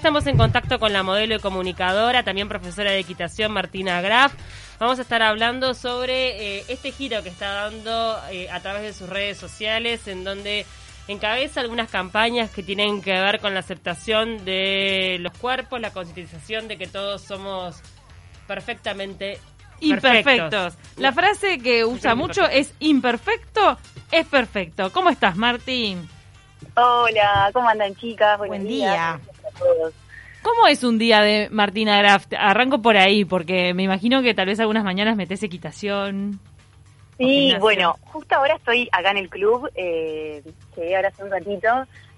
estamos en contacto con la modelo y comunicadora, también profesora de equitación, Martina Graf. Vamos a estar hablando sobre eh, este giro que está dando eh, a través de sus redes sociales, en donde encabeza algunas campañas que tienen que ver con la aceptación de los cuerpos, la concientización de que todos somos perfectamente imperfectos. La frase que usa mucho es imperfecto es perfecto. ¿Cómo estás, Martín? Hola, ¿cómo andan chicas? Buen día. ¿Cómo es un día de Martina Graft? Arranco por ahí, porque me imagino que tal vez algunas mañanas metes equitación. Sí, bueno, justo ahora estoy acá en el club, eh, llegué ahora hace un ratito,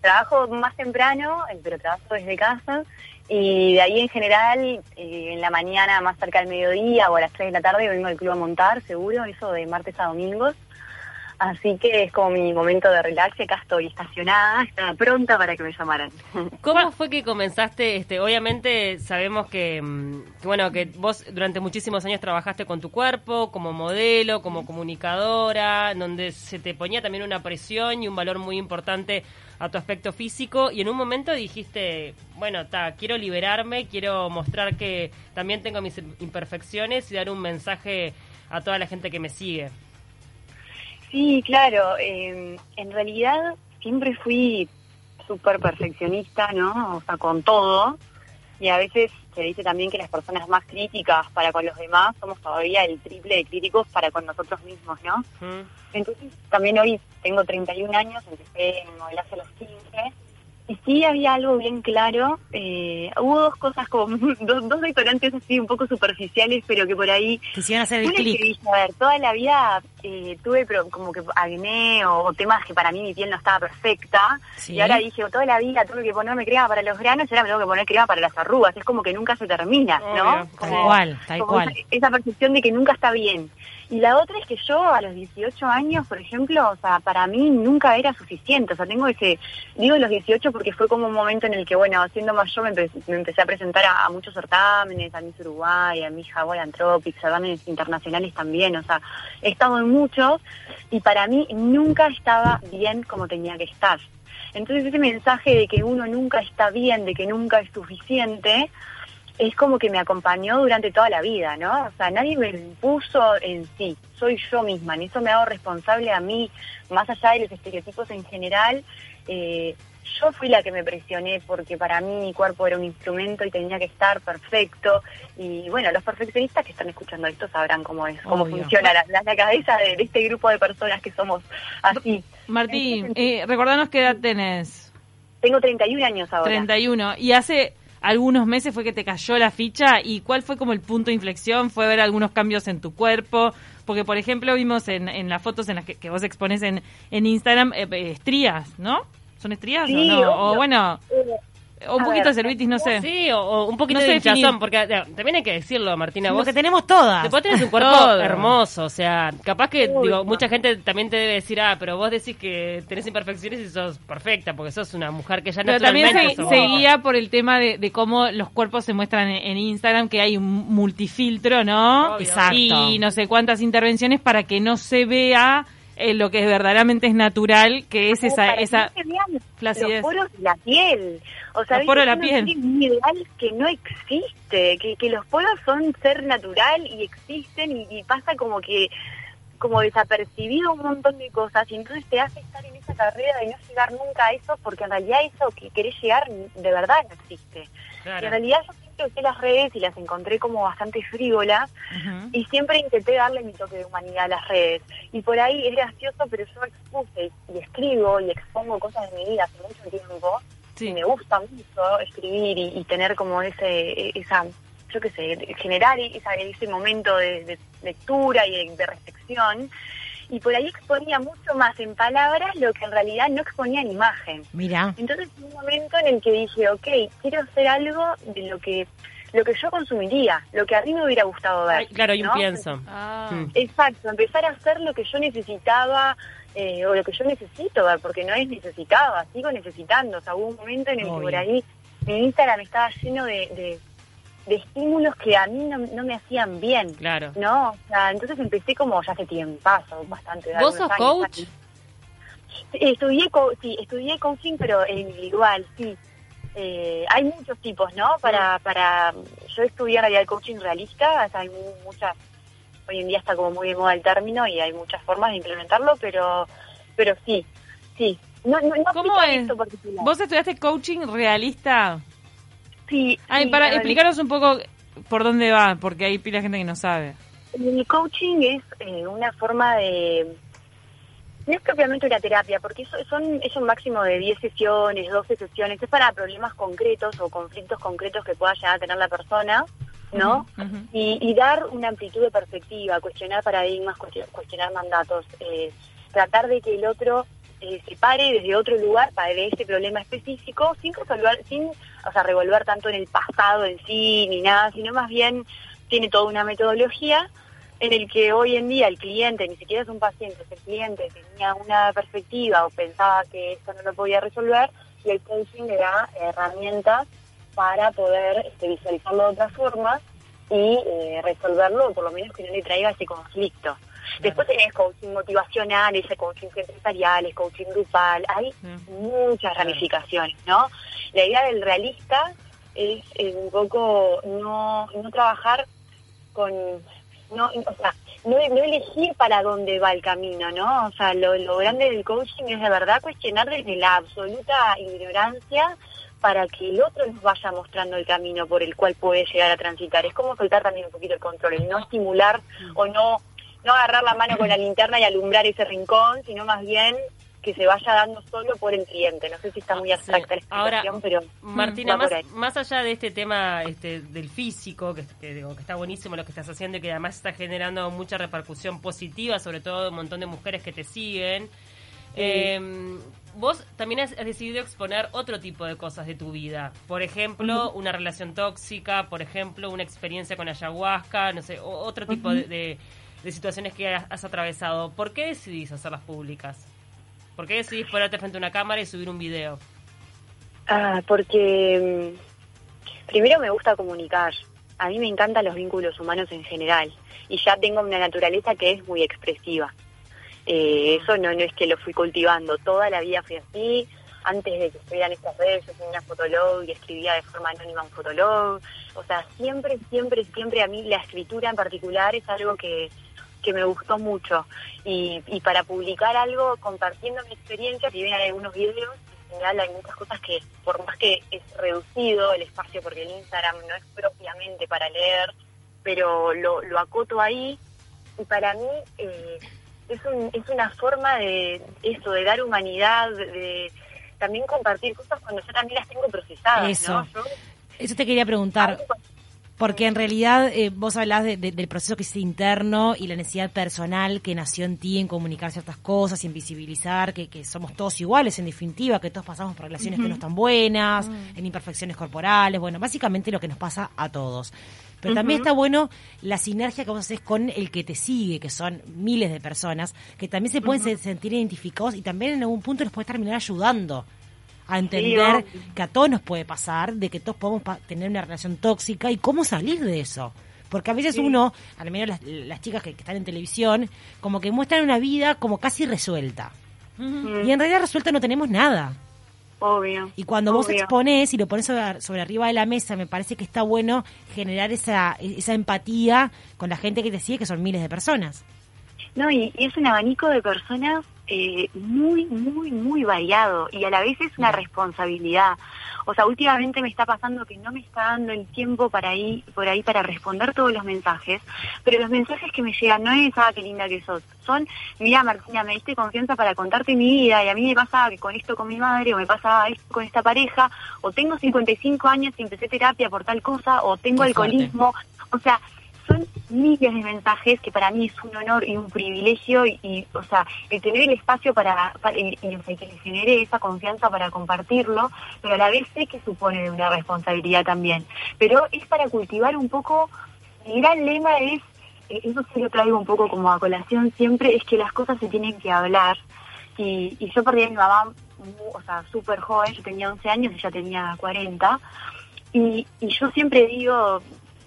trabajo más temprano, eh, pero trabajo desde casa, y de ahí en general, eh, en la mañana más cerca del mediodía o a las 3 de la tarde vengo al club a montar, seguro, eso de martes a domingos. Así que es como mi momento de relax, acá estoy estacionada, estaba pronta para que me llamaran. ¿Cómo fue que comenzaste? Este, obviamente sabemos que, mm, bueno, que vos durante muchísimos años trabajaste con tu cuerpo, como modelo, como comunicadora, donde se te ponía también una presión y un valor muy importante a tu aspecto físico y en un momento dijiste, bueno, ta, quiero liberarme, quiero mostrar que también tengo mis imperfecciones y dar un mensaje a toda la gente que me sigue. Sí, claro. Eh, en realidad siempre fui súper perfeccionista, ¿no? O sea, con todo. Y a veces se dice también que las personas más críticas para con los demás somos todavía el triple de críticos para con nosotros mismos, ¿no? Entonces, también hoy tengo 31 años, empecé en modelaje a los 15 y sí había algo bien claro. Eh, hubo dos cosas como dos, dos detonantes así un poco superficiales, pero que por ahí quisieran hacer el clic. A ver, toda la vida eh, tuve pero como que acné o, temas que para mí mi piel no estaba perfecta. Y ahora dije, toda la vida tuve que ponerme crema para los granos y ahora me tengo que poner crema para las arrugas. Es como que nunca se termina, ¿no? tal cual, tal cual. esa percepción de que nunca está bien. Y la otra es que yo a los 18 años, por ejemplo, o sea, para mí nunca era suficiente. O sea, tengo ese, digo los 18 porque fue como un momento en el que, bueno, siendo más yo me, empecé a presentar a, muchos certámenes, a Miss Uruguay, a Miss Hawaii Anthropics, certámenes internacionales también. O sea, he estado en muchos y para mí nunca estaba bien como tenía que estar. Entonces ese mensaje de que uno nunca está bien, de que nunca es suficiente, es como que me acompañó durante toda la vida, ¿no? O sea, nadie me impuso en sí, soy yo misma, en eso me hago responsable a mí, más allá de los estereotipos en general. Eh, yo fui la que me presioné porque para mí mi cuerpo era un instrumento y tenía que estar perfecto. Y bueno, los perfeccionistas que están escuchando esto sabrán cómo es, cómo funciona la, la, cabeza de, este grupo de personas que somos así. Martín, eh, recordanos qué edad tenés. Tengo 31 años ahora. 31. Y hace algunos meses fue que te cayó la ficha y cuál fue como el punto de inflexión, fue ver algunos cambios en tu cuerpo, porque por ejemplo vimos en, en las fotos en las que, vos expones en, en Instagram eh, eh, estrías, ¿no? ¿Son estrías o no? O bueno, eh, o un poquito de celulitis, no sé. Sí, o, un poquito de hinchazón, porque también hay que decirlo, Martina. Vos que tenemos todas. Después tenés un cuerpo hermoso, o sea, capaz que, digo, mucha gente también te debe decir, ah, pero vos decís que tenés imperfecciones y sos perfecta, porque sos una mujer que ya pero también se, seguía por el tema de, cómo los cuerpos se muestran en, Instagram, que hay un multifiltro, ¿no? Exacto. Y no sé cuántas intervenciones para que no se vea eh, lo que verdaderamente es natural, que es esa, esa flacidez. Los poros de la piel. O sea, los poros la piel. Un ideal que no existe, que, que los poros son ser natural y existen y, pasa como que como desapercibido un montón de cosas y entonces te hace estar en esa carrera de no llegar nunca a eso porque en realidad eso que querés llegar de verdad no existe. en realidad yo usé las redes y las encontré como bastante frívolas y siempre intenté darle mi toque de humanidad a las redes. Y por ahí es gracioso, pero yo expuse y escribo y expongo cosas de mi vida hace mucho tiempo. Y me gusta mucho escribir y, tener como ese, esa, yo qué sé, generar ese momento de, lectura y de, de reflexión y por ahí exponía mucho más en palabras lo que en realidad no exponía en imagen. Mira. Entonces, un momento en el que dije, ok, quiero hacer algo de lo que lo que yo consumiría, lo que a mí me hubiera gustado ver. claro, y un pienso. Ah. Mm. Exacto, empezar a hacer lo que yo necesitaba eh, o lo que yo necesito ver, porque no es necesitaba, sigo necesitando. O sea, hubo un momento en el que por ahí mi Instagram estaba lleno de de estímulos que a mí no, me hacían bien. Claro. ¿No? O sea, entonces empecé como ya hace tiempo, bastante. ¿Vos sos coach? Estudié, sí, estudié coaching, pero individual, sí. Eh, hay muchos tipos, ¿no? Para, para, yo estudié en realidad el coaching realista, o sea, hay mu- muchas, hoy en día está como muy de moda el término y hay muchas formas de implementarlo, pero, pero sí, sí. No, no, no ¿Cómo es? ¿Vos estudiaste coaching realista? Sí, Ay, sí, para explicaros un poco por dónde va, porque hay pila de gente que no sabe. El coaching es eh, una forma de... No es propiamente una terapia, porque eso, son, es un máximo de 10 sesiones, 12 sesiones. Es para problemas concretos o conflictos concretos que pueda llegar a tener la persona, ¿no? Y, y dar una amplitud de perspectiva, cuestionar paradigmas, cuestion- cuestionar mandatos, eh, tratar de que el otro eh, se pare desde otro lugar para de ese problema específico, sin resolver, sin, o sea, revolver tanto en el pasado en sí ni nada, sino más bien tiene toda una metodología en el que hoy en día el cliente, ni siquiera es un paciente, es el cliente, tenía una perspectiva o pensaba que esto no lo podía resolver y el coaching le da herramientas para poder este, visualizarlo de otra forma y eh, resolverlo, o por lo menos que no le traiga ese conflicto. Después tenés coaching motivacional, ese coaching empresarial, es coaching grupal, hay Sí. muchas ramificaciones, ¿no? La idea del realista es un poco no, no trabajar con, no, o sea, no, no elegir para dónde va el camino, ¿no? O sea, lo, lo grande del coaching es de verdad cuestionar desde la absoluta ignorancia para que el otro nos vaya mostrando el camino por el cual puede llegar a transitar. Es como soltar también un poquito el control, el no estimular o no, no agarrar la mano con la linterna y alumbrar ese rincón, sino más bien que se vaya dando solo por el cliente. No sé si está muy abstracta Sí. la Ahora, explicación, pero Martina, más, más allá de este tema este, del físico, que, que digo, que está buenísimo lo que estás haciendo y que además está generando mucha repercusión positiva, sobre todo un montón de mujeres que te siguen, eh, vos también has, decidido exponer otro tipo de cosas de tu vida. Por ejemplo, una relación tóxica, por ejemplo, una experiencia con ayahuasca, no sé, otro tipo de, de- de situaciones que has, has atravesado. ¿Por qué decidís hacerlas públicas? ¿Por qué decidís ponerte frente a una cámara y subir un video? Ah, porque mm, primero me gusta comunicar. A mí me encantan los vínculos humanos en general y ya tengo una naturaleza que es muy expresiva. Eh, eso no, no es que lo fui cultivando, toda la vida fui así. Antes de que estuvieran estas redes, yo una fotolog y escribía de forma anónima un fotolog. O sea, siempre, siempre, siempre a mí la escritura en particular es algo que, que me gustó mucho. Y, y para publicar algo compartiendo mi experiencia, si hay algunos videos, en general hay muchas cosas que, por más que es reducido el espacio, porque el Instagram no es propiamente para leer, pero lo, lo acoto ahí. Y para mí eh, es, un, es una forma de eso, de dar humanidad, de también compartir cosas cuando yo también las tengo procesadas. Eso. ¿no? Yo- Eso te quería preguntar. Porque en realidad eh, vos hablás de- de- del proceso que es interno y la necesidad personal que nació en ti en comunicar ciertas cosas y en visibilizar que, que somos todos iguales en definitiva, que todos pasamos por relaciones que no están buenas, en imperfecciones corporales, bueno, básicamente lo que nos pasa a todos. Pero también está bueno la sinergia que vos haces con el que te sigue, que son miles de personas, que también se pueden se- sentir identificados y también en algún punto los puedes terminar ayudando a entender que a todos nos puede pasar, de que todos podemos pa- tener una relación tóxica y cómo salir de eso. Porque a veces uno, al menos las, las chicas que, que están en televisión, como que muestran una vida como casi resuelta. Mm, Y en realidad resuelta no tenemos nada. obvio. Y cuando vos exponés y lo pones sobre, sobre arriba de la mesa, me parece que está bueno generar esa, esa empatía con la gente que te sigue, que son miles de personas. No, y, y es un abanico de personas eh, muy, muy, muy variado y a la vez es una responsabilidad. O sea, últimamente me está pasando que no me está dando el tiempo para ir por ahí para responder todos los mensajes, pero los mensajes que me llegan no es, ah, qué linda que sos, son, mira Martina, me diste confianza para contarte mi vida y a mí me pasa que con esto con mi madre o me pasa esto con esta pareja o tengo 55 años y empecé terapia por tal cosa o tengo alcoholismo. O sea, son miles de mensajes que para mí es un honor y un privilegio y, o sea, el tener el espacio para, y, y, o que genere esa confianza para compartirlo, pero a la vez sé que supone una responsabilidad también. Pero es para cultivar un poco, mi gran lema es, eh, eso sí lo traigo un poco como a colación siempre, es que las cosas se tienen que hablar. Y, y yo perdí a mi mamá, o sea, súper joven, yo tenía 11 años, ella tenía 40. Y, y yo siempre digo,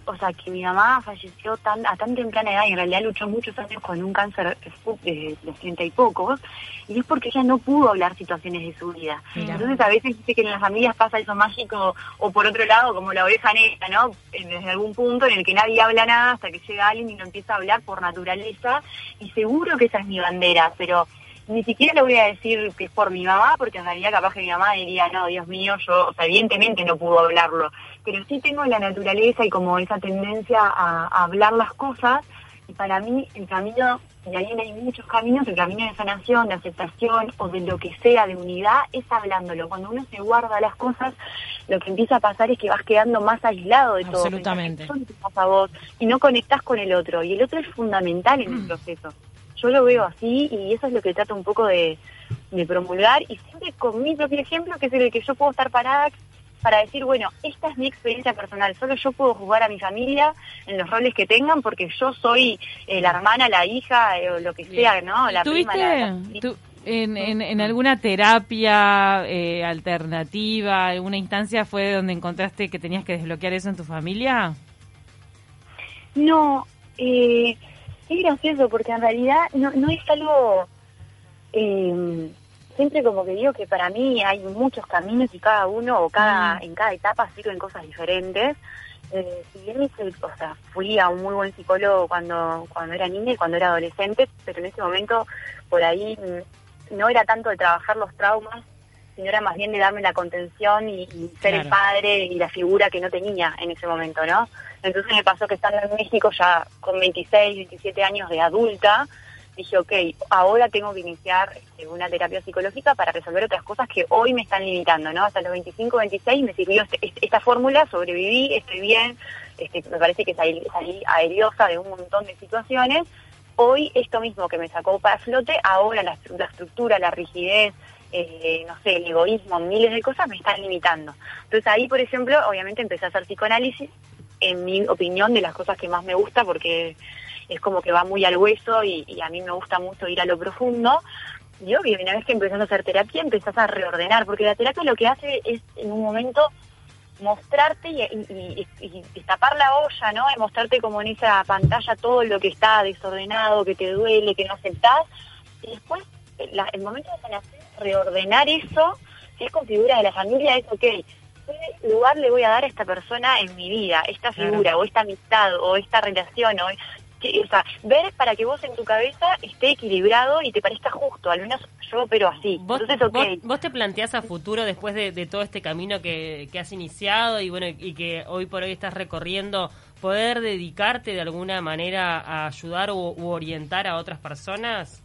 o sea, que mi mamá falleció tan a tan temprana edad y en realidad luchó muchos años con un cáncer de los treinta y pocos, y es porque ella no pudo hablar situaciones de su vida. Entonces a veces dice que en las familias pasa eso mágico, o por otro lado, como la oveja negra, ¿no? Desde algún punto en el que nadie habla nada hasta que llega alguien y no empieza a hablar por naturaleza, y seguro que esa es mi bandera, pero ni siquiera le voy a decir que es por mi mamá, porque en realidad capaz que mi mamá diría, no, Dios mío, yo, o sea, evidentemente no pudo hablarlo, pero sí tengo la naturaleza y como esa tendencia a, hablar las cosas, y para mí el camino, y ahí hay muchos caminos, el camino de sanación, de aceptación o de lo que sea, de unidad, es hablándolo. Cuando uno se guarda las cosas, lo que empieza a pasar es que vas quedando más aislado de todo. Absolutamente. vos y no conectás con el otro, y el otro es fundamental en el mm. proceso yo lo veo así y eso es lo que trato un poco de, promulgar y siempre con mi propio ejemplo, que es el que yo puedo estar parada para decir, bueno, esta es mi experiencia personal, solo yo puedo jugar a mi familia en los roles que tengan porque yo soy eh, la hermana, la hija eh, o lo que sea, ¿no? La prima, la, en, en, alguna terapia eh, alternativa, alguna instancia fue donde encontraste que tenías que desbloquear eso en tu familia? No, eh, es gracioso porque en realidad no, no es algo... Eh, siempre como que digo que para mí hay muchos caminos y cada uno o cada en cada etapa sirven cosas diferentes. Eh, si bien o sea, fui a un muy buen psicólogo cuando, cuando era niña y cuando era adolescente, pero en ese momento por ahí mm, no era tanto de trabajar los traumas, sino era más bien de darme la contención y, ser el padre y la figura que no tenía en ese momento, ¿no? Entonces me pasó que estando en México ya con 26, 27 años de adulta, dije, ok, ahora tengo que iniciar este, una terapia psicológica para resolver otras cosas que hoy me están limitando, ¿no? Hasta los 25, 26 me sirvió este, este, esta fórmula, sobreviví, estoy bien, este, me parece que salí, aeriosa de un montón de situaciones. Hoy esto mismo que me sacó para flote, ahora la, estructura, la rigidez, eh, no sé, el egoísmo, miles de cosas me están limitando. Entonces ahí, por ejemplo, obviamente empecé a hacer psicoanálisis en mi opinión, de las cosas que más me gusta porque es como que va muy al hueso y, a mí me gusta mucho ir a lo profundo. Y obvio, una vez que empezás a hacer terapia, empezás a reordenar, porque la terapia lo que hace es en un momento mostrarte y, y, tapar la olla, ¿no? Mostrarte como en esa pantalla todo lo que está desordenado, que te duele, que no aceptás. Y después, el momento de sanación, reordenar eso, si es con figura de la familia, es ok, qué lugar le voy a dar a esta persona en mi vida, esta figura, o esta amistad, o esta relación, o, o sea, ver para que vos en tu cabeza esté equilibrado y te parezca justo, al menos yo pero así. ¿Vos, Entonces, okay. vos, te planteás a futuro después de, todo este camino que, has iniciado y bueno y que hoy por hoy estás recorriendo, poder dedicarte de alguna manera a ayudar u, u orientar a otras personas?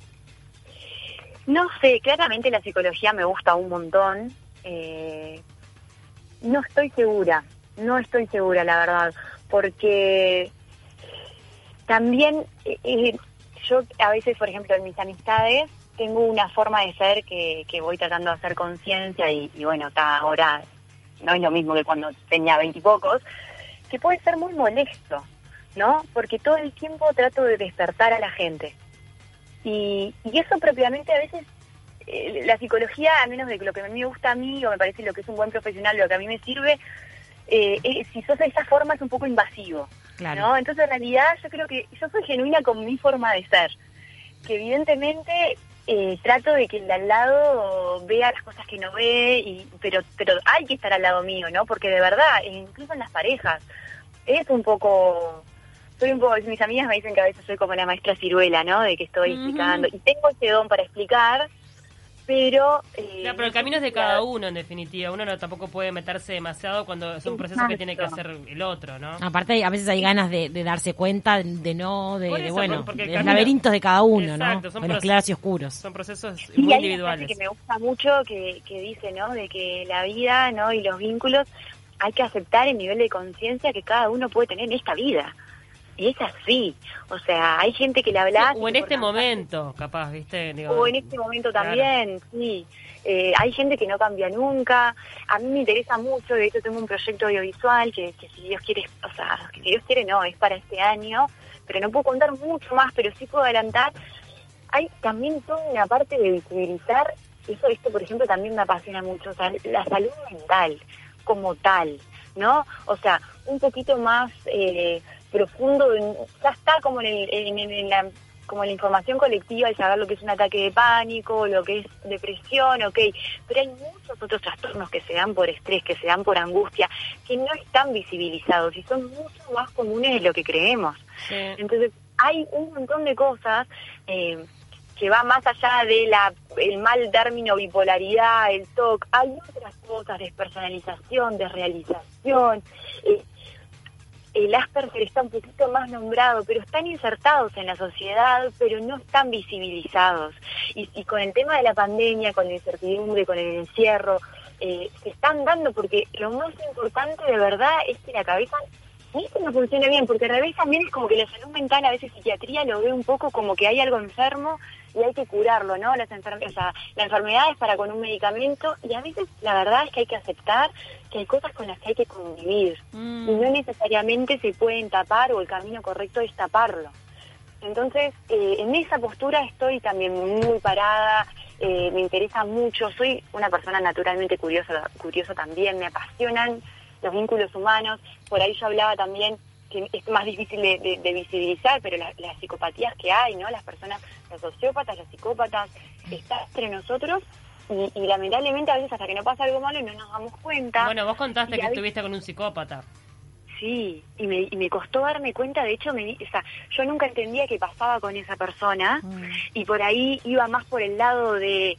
No sé, claramente la psicología me gusta un montón. Eh, no estoy segura, no estoy segura, la verdad, porque también eh, eh, yo a veces, por ejemplo, en mis amistades tengo una forma de ser que, que voy tratando de hacer conciencia y, bueno, está ahora no es lo mismo que cuando tenía veintipocos, que puede ser muy molesto, ¿no? Porque todo el tiempo trato de despertar a la gente. Y, y eso propiamente a veces eh, la psicología, a menos de que lo que me gusta a mí o me parece lo que es un buen profesional, lo que a mí me sirve, eh, eh, si sos de esa forma es un poco invasivo. Claro. Entonces, en realidad, yo creo que yo soy genuina con mi forma de ser. Que evidentemente trato de que el de al lado vea las cosas que no ve, y, pero, pero hay que estar al lado mío, ¿no? Porque de verdad, incluso en las parejas, es un poco soy un poco, mis amigas me dicen que a veces soy como la maestra ciruela, ¿no? De que estoy explicando. Y tengo ese don para explicar, pero... Eh, pero el camino es de cada uno, en definitiva. Uno no tampoco puede meterse demasiado cuando es un proceso que tiene que hacer el otro, ¿no? Aparte, a veces hay ganas de, darse cuenta, de no, de, bueno, de los laberintos de cada uno, ¿no? de los claros y oscuros. Son procesos muy individuales. que me gusta mucho que, que dice, ¿no? De que la vida, ¿no? Y los vínculos hay que aceptar el nivel de conciencia que cada uno puede tener en esta vida y es así. O sea, hay gente que le habla... o en este momento, capaz, ¿viste? o en este momento también, sí. Eh, hay gente que no cambia nunca. A mí me interesa mucho, de hecho tengo un proyecto audiovisual que, que si Dios quiere, o sea, que si Dios quiere no, es para este año, pero no puedo contar mucho más, pero sí puedo adelantar. Hay también toda una parte de visibilizar, eso esto por ejemplo también me apasiona mucho, o sea, la salud mental como tal, ¿no? O sea, un poquito más eh, profundo, en- ya está como en, el- en- la como la información colectiva el saber lo que es un ataque de pánico, lo que es depresión, ok, pero hay muchos otros trastornos que se dan por estrés, que se dan por angustia, que no están visibilizados y son mucho más comunes de lo que creemos. Sí. Entonces, hay un montón de cosas eh, que va más allá de la el mal término bipolaridad, el TOC. Hay otras cosas, despersonalización, desrealización. Eh, el Asperger está un poquito más nombrado, pero están insertados en la sociedad, pero no están visibilizados. Y, y con el tema de la pandemia, con la incertidumbre, con el encierro, eh, se están dando porque lo más importante de verdad es que la cabeza ni que no funcione bien, porque al revés también es como que la salud mental, a veces psiquiatría lo ve un poco como que hay algo enfermo y hay que curarlo, ¿no? Las enfer- o sea, la enfermedad es para con un medicamento y a veces la verdad es que hay que aceptar que hay cosas con las que hay que convivir Mm. y no necesariamente se pueden tapar o el camino correcto es taparlo. Entonces, eh, en esa postura estoy también muy parada, eh, me interesa mucho, soy una persona naturalmente curiosa, curiosa también, me apasionan los vínculos humanos, por ahí yo hablaba también que es más difícil de, de- de visibilizar, pero la- las psicopatías que hay, ¿no? Las personas, los sociópatas, los psicópatas, está entre nosotros y, y lamentablemente a veces hasta que no pasa algo malo no nos damos cuenta. Bueno, vos contaste que estuviste con un psicópata. Sí, y me, y me costó darme cuenta, de hecho, me, di- o sea, yo nunca entendía qué pasaba con esa persona y por ahí iba más por el lado de,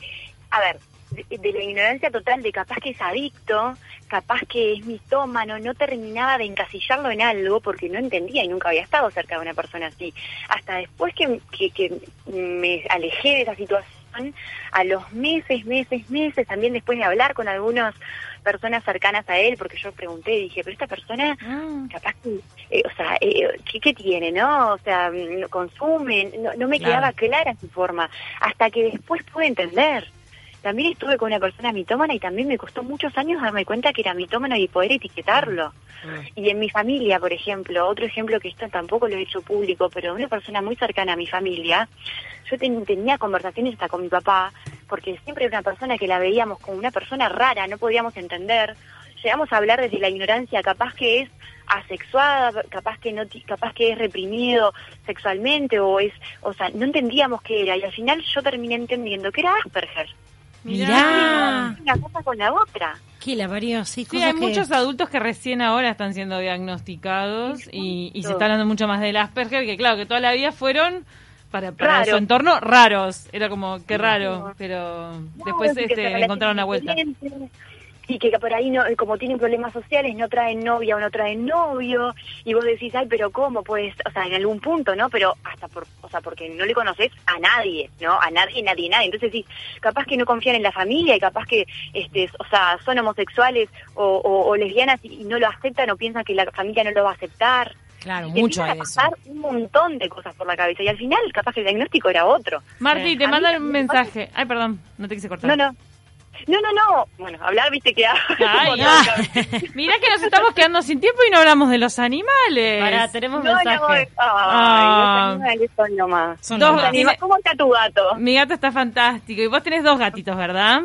a ver, de, de la ignorancia total de capaz que es adicto, capaz que es mitómano, no terminaba de encasillarlo en algo porque no entendía y nunca había estado cerca de una persona así. Hasta después que, que, que me alejé de esa situación, a los meses, meses, meses, también después de hablar con algunas personas cercanas a él, porque yo pregunté y dije, pero esta persona Ah. capaz que, eh, o sea, eh, ¿qué, qué tiene, no? O sea, mm, consume, no, no me Claro. quedaba clara su forma, hasta que después pude entender. También estuve con una persona mitómana y también me costó muchos años darme cuenta que era mitómano y poder etiquetarlo. Y en mi familia, por ejemplo, otro ejemplo que esto tampoco lo he hecho público, pero una persona muy cercana a mi familia, yo ten- tenía conversaciones hasta con mi papá, porque siempre era una persona que la veíamos como una persona rara, no podíamos entender. Llegamos a hablar desde la ignorancia, capaz que es asexuada, capaz que no, capaz que es reprimido sexualmente o es, o sea, no entendíamos qué era y al final yo terminé entendiendo que era Asperger. Mirá. Una cosa con la otra. ¿Qué la parió? Sí, hay que- muchos adultos que recién ahora están siendo diagnosticados y, y se está hablando mucho más del Asperger, que claro, que toda la vida fueron para, para Raro. su entorno raros. Era como, qué raro, pero No, después que este, encontraron una vuelta. Y que por ahí, no, como tienen problemas sociales, no traen novia o no traen novio. Y vos decís, ay, pero ¿cómo? Pues, o sea, en algún punto, ¿no? Pero hasta por, o sea, porque no le conoces a nadie, ¿no? A nadie, nadie, nadie. Entonces decís, capaz que no confían en la familia y capaz que, este, o sea, son homosexuales o, o- o lesbianas y, y no lo aceptan o piensan que la familia no lo va a aceptar. Claro, Y te mucho a de eso. pasar un montón de cosas por la cabeza y al final capaz que el diagnóstico era otro. Marti, Sí. te mandan un mensaje. Ay, perdón, no te quise cortar. No, no. No, no, no. Bueno, hablar, viste que... Ay, No, no, Mirá que nos estamos quedando sin tiempo y no hablamos de los animales. Pará, tenemos No, no, mensaje. ay, Ah. los animales son lo más. Son Dos los tiene- ¿Cómo está tu gato? Mi gato está fantástico. Y vos tenés dos gatitos, ¿verdad?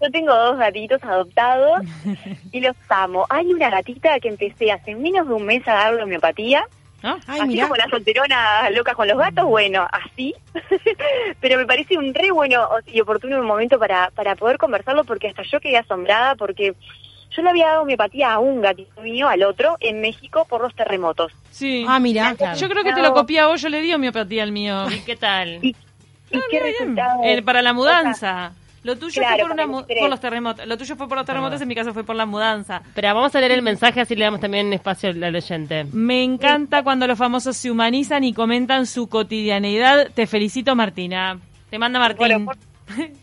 Yo tengo dos gatitos adoptados y los amo. Hay una gatita que empecé hace menos de un mes a darle homeopatía. ¿No? Ay, así mirá. como la solterona loca con los gatos, bueno, así. Pero me parece un re bueno y oportuno momento para, para poder conversarlo porque hasta yo quedé asombrada porque yo le había dado homeopatía a un gatito mío, al otro, en México por los terremotos. Sí. Ah, claro. Yo creo que te lo copié a vos, yo le di homeopatía al mío. ¿Y qué tal? Y, y qué resultado. Eh, para la O sea, mudanza. Lo tuyo Claro, fue por, una por los terremotos. Lo tuyo fue por los terremotos, en mi caso fue por la mudanza. Pero vamos a leer el mensaje así le damos también espacio al oyente. Me encanta cuando los famosos se humanizan y comentan su cotidianeidad. Te felicito, Martina. Te manda Martín. Bueno,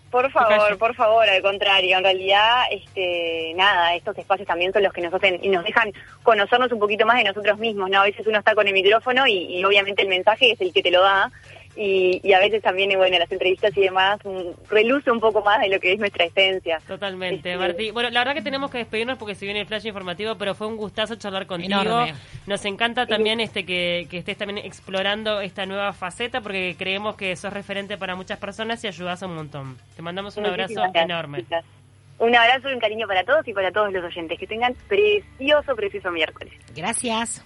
por, favor, por favor, al contrario, en realidad, este, nada, estos espacios también son los que nos hacen y nos dejan conocernos un poquito más de nosotros mismos, ¿no? A veces uno está con el micrófono y, y obviamente el mensaje es el que te lo da y, y a veces también, bueno, las entrevistas y demás reluce un poco más de lo que es nuestra esencia. Totalmente, Este, Martí. Bueno, la verdad que tenemos que despedirnos porque se viene el flash informativo, pero fue un gustazo charlar contigo. Enorme. Nos encanta también este que, que estés también explorando esta nueva faceta porque creemos que sos referente para muchas personas y ayudas un montón. Te mandamos un abrazo gracias, enorme. chicas. Un abrazo y un cariño para todos y para todos los oyentes. Que tengan precioso, precioso miércoles. Gracias.